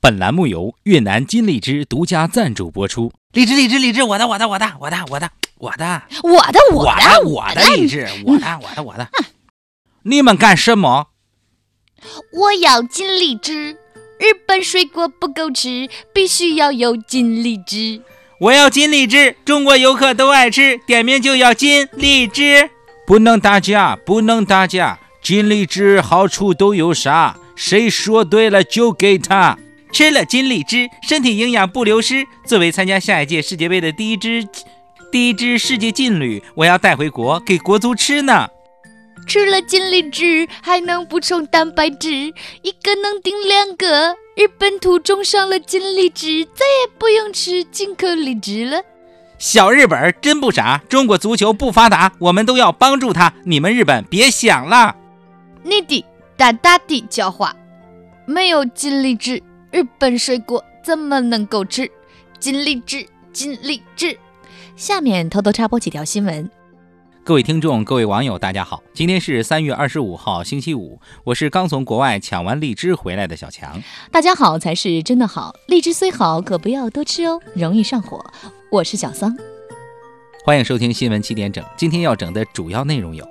本栏目由越南金荔枝独家赞助播出。荔枝，荔枝，荔枝，我的，我的，我的，我的，我的，我的，我的，我的，我的荔枝，我的，我的，我的。你们干什么？我要金荔枝。日本水果不够吃，必须要有金荔枝。我要金荔枝，中国游客都爱吃，点名就要金荔枝。不能打架，不能打架。金荔枝好处都有啥？谁说对了就给他。吃了金荔枝，身体营养不流失。作为参加下一届世界杯的第一支第一支世界劲旅，我要带回国给国足吃呢。吃了金荔枝还能补充蛋白质，一个能顶两个。日本土种上了金荔枝，再也不用吃进口荔枝了。小日本真不傻，中国足球不发达，我们都要帮助他。你们日本别想了。你的大大的狡猾，没有金荔枝，日本水果怎么能够吃？金荔枝，金荔枝。下面偷偷插播几条新闻。各位听众，各位网友，大家好！今天是三月二十五号，星期五。我是刚从国外抢完荔枝回来的小强。大家好才是真的好，荔枝虽好，可不要多吃哦，容易上火。我是小桑，欢迎收听新闻七点整。今天要整的主要内容有：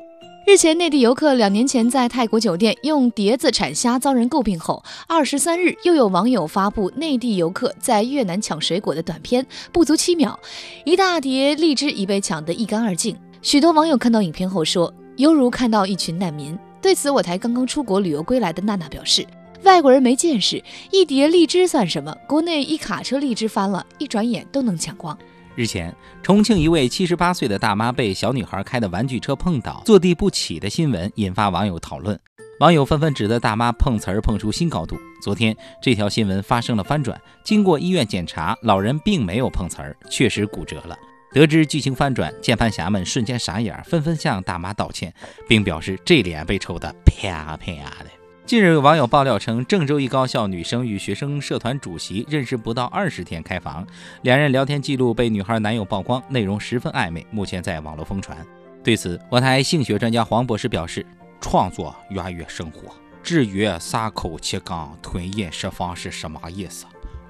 日前，内地游客两年前在泰国酒店用碟子铲虾遭人诟病后，二十三日又有网友发布内地游客在越南抢水果的短片，不足七秒，一大碟荔枝已被抢得一干二净。许多网友看到影片后说，犹如看到一群难民。对此，我台刚刚出国旅游归来的娜娜表示：“外国人没见识，一碟荔枝算什么？国内一卡车荔枝翻了，一转眼都能抢光。”日前，重庆一位七十八岁的大妈被小女孩开的玩具车碰倒，坐地不起的新闻引发网友讨论。网友纷纷指责大妈碰瓷儿碰出新高度。昨天，这条新闻发生了翻转，经过医院检查，老人并没有碰瓷儿，确实骨折了。得知剧情翻转，键盘侠们瞬间傻眼，纷纷向大妈道歉，并表示这脸被抽得啪啪的。近日，有网友爆料称，郑州一高校女生与学生社团主席认识不到二十天开房，两人聊天记录被女孩男友曝光，内容十分暧昧，目前在网络疯传。对此，我台性学专家黄博士表示：“创作源于生活，至于撒口气缸吞饮食方是什么意思，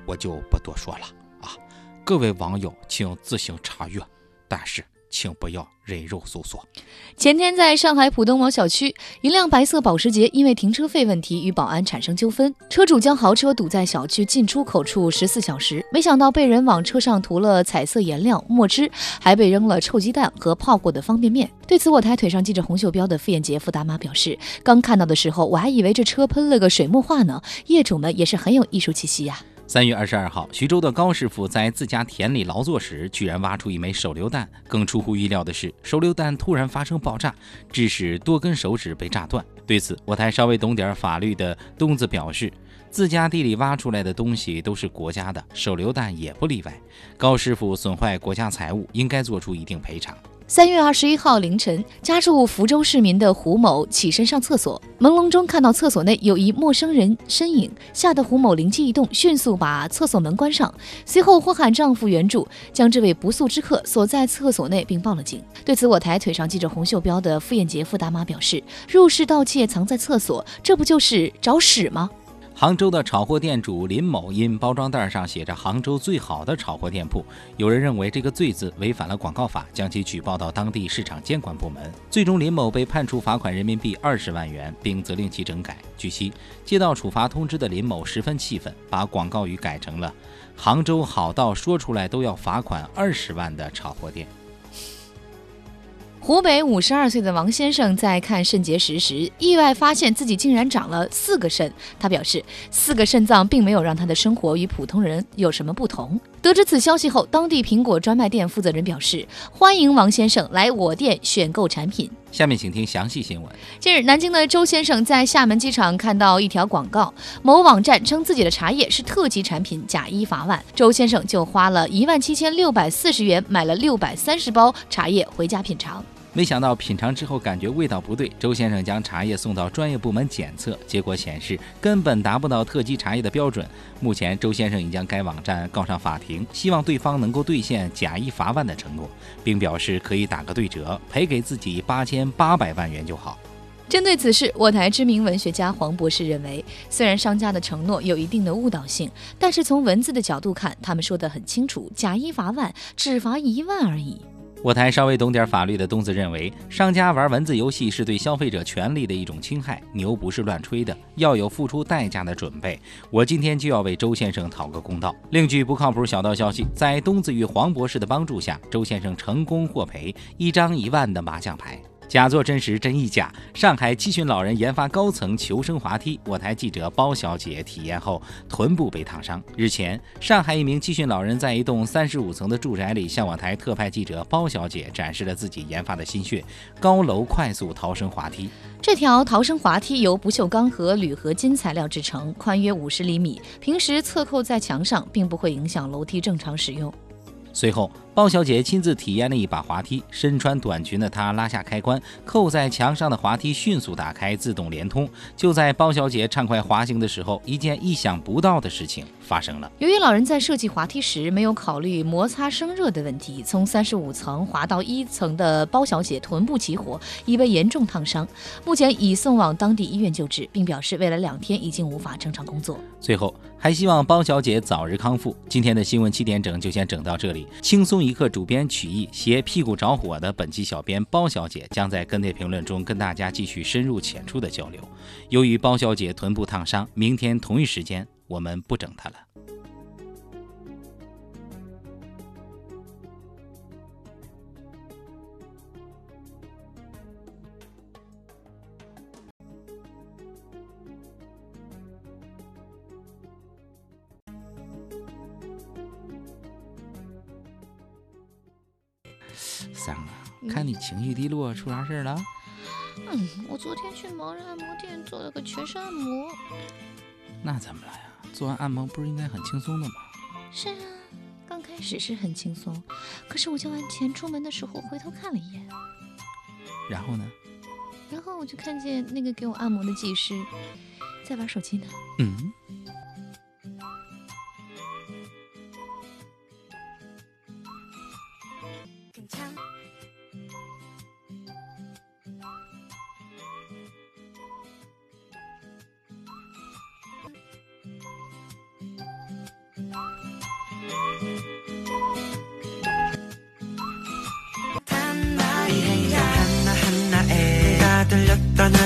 我就不多说了啊。”各位网友，请自行查阅，但是请不要人肉搜索。前天，在上海浦东某小区，一辆白色保时捷因为停车费问题与保安产生纠纷，车主将豪车堵在小区进出口处十四小时，没想到被人往车上涂了彩色颜料、墨汁，还被扔了臭鸡蛋和泡过的方便面。对此，我台腿上系着红袖标的傅艳杰傅大妈表示：“刚看到的时候，我还以为这车喷了个水墨画呢。业主们也是很有艺术气息呀。”三月二十二号，徐州的高师傅在自家田里劳作时，居然挖出一枚手榴弹。更出乎意料的是，手榴弹突然发生爆炸，致使多根手指被炸断。对此，我台稍微懂点法律的东子表示，自家地里挖出来的东西都是国家的，手榴弹也不例外。高师傅损坏国家财物，应该做出一定赔偿。三月二十一号凌晨，家住福州市民的胡某起身上厕所，朦胧中看到厕所内有一陌生人身影，吓得胡某灵机一动，迅速把厕所门关上，随后呼喊丈夫援助，将这位不速之客锁在厕所内，并报了警。对此，我台腿上系着红袖标的傅艳杰傅大妈表示：“入室盗窃藏在厕所，这不就是找屎吗？”杭州的炒货店主林某因包装袋上写着“杭州最好的炒货店铺”，有人认为这个“最”字违反了广告法，将其举报到当地市场监管部门。最终，林某被判处罚款人民币二十万元，并责令其整改。据悉，接到处罚通知的林某十分气愤，把广告语改成了“杭州好到说出来都要罚款二十万的炒货店”。湖北五十二岁的王先生在看肾结石时，意外发现自己竟然长了四个肾。他表示，四个肾脏并没有让他的生活与普通人有什么不同。得知此消息后，当地苹果专卖店负责人表示，欢迎王先生来我店选购产品。下面请听详细新闻。近日，南京的周先生在厦门机场看到一条广告，某网站称自己的茶叶是特级产品，假一罚万。周先生就花了一万七千六百四十元买了六百三十包茶叶回家品尝。没想到品尝之后感觉味道不对，周先生将茶叶送到专业部门检测，结果显示根本达不到特级茶叶的标准。目前，周先生已将该网站告上法庭，希望对方能够兑现假一罚万的承诺，并表示可以打个对折，赔给自己八千八百万元就好。针对此事，我台知名文学家黄博士认为，虽然商家的承诺有一定的误导性，但是从文字的角度看，他们说得很清楚，假一罚万，只罚一万而已。我台稍微懂点法律的东子认为，商家玩文字游戏是对消费者权利的一种侵害，牛不是乱吹的，要有付出代价的准备。我今天就要为周先生讨个公道。另据不靠谱小道消息，在东子与黄博士的帮助下，周先生成功获赔一张一万的麻将牌。假作真实真亦假。上海七旬老人研发高层求生滑梯，我台记者包小姐体验后臀部被烫伤。日前，上海一名七旬老人在一栋三十五层的住宅里，向我台特派记者包小姐展示了自己研发的心血——高楼快速逃生滑梯。这条逃生滑梯由不锈钢和铝合金材料制成，宽约五十厘米，平时侧扣在墙上，并不会影响楼梯正常使用。随后。包小姐亲自体验了一把滑梯，身穿短裙的她拉下开关，扣在墙上的滑梯迅速打开，自动连通。就在包小姐畅快滑行的时候，一件意想不到的事情发生了。由于老人在设计滑梯时没有考虑摩擦生热的问题，从三十五层滑到一层的包小姐臀部起火，已被严重烫伤，目前已送往当地医院救治，并表示未来两天已经无法正常工作。最后还希望包小姐早日康复。今天的新闻七点整就先整到这里，轻松。一一刻主编曲艺携屁股着火的本期小编包小姐将在跟帖评论中跟大家继续深入浅出的交流。由于包小姐臀部烫伤，明天同一时间我们不整她了。桑啊，看你情绪低落，出啥事儿了？嗯，我昨天去盲人按摩店做了个全身按摩。那怎么了呀？做完按摩不是应该很轻松的吗？是啊，刚开始是很轻松，可是我交完钱出门的时候回头看了一眼。然后呢？然后我就看见那个给我按摩的技师在玩手机呢。嗯。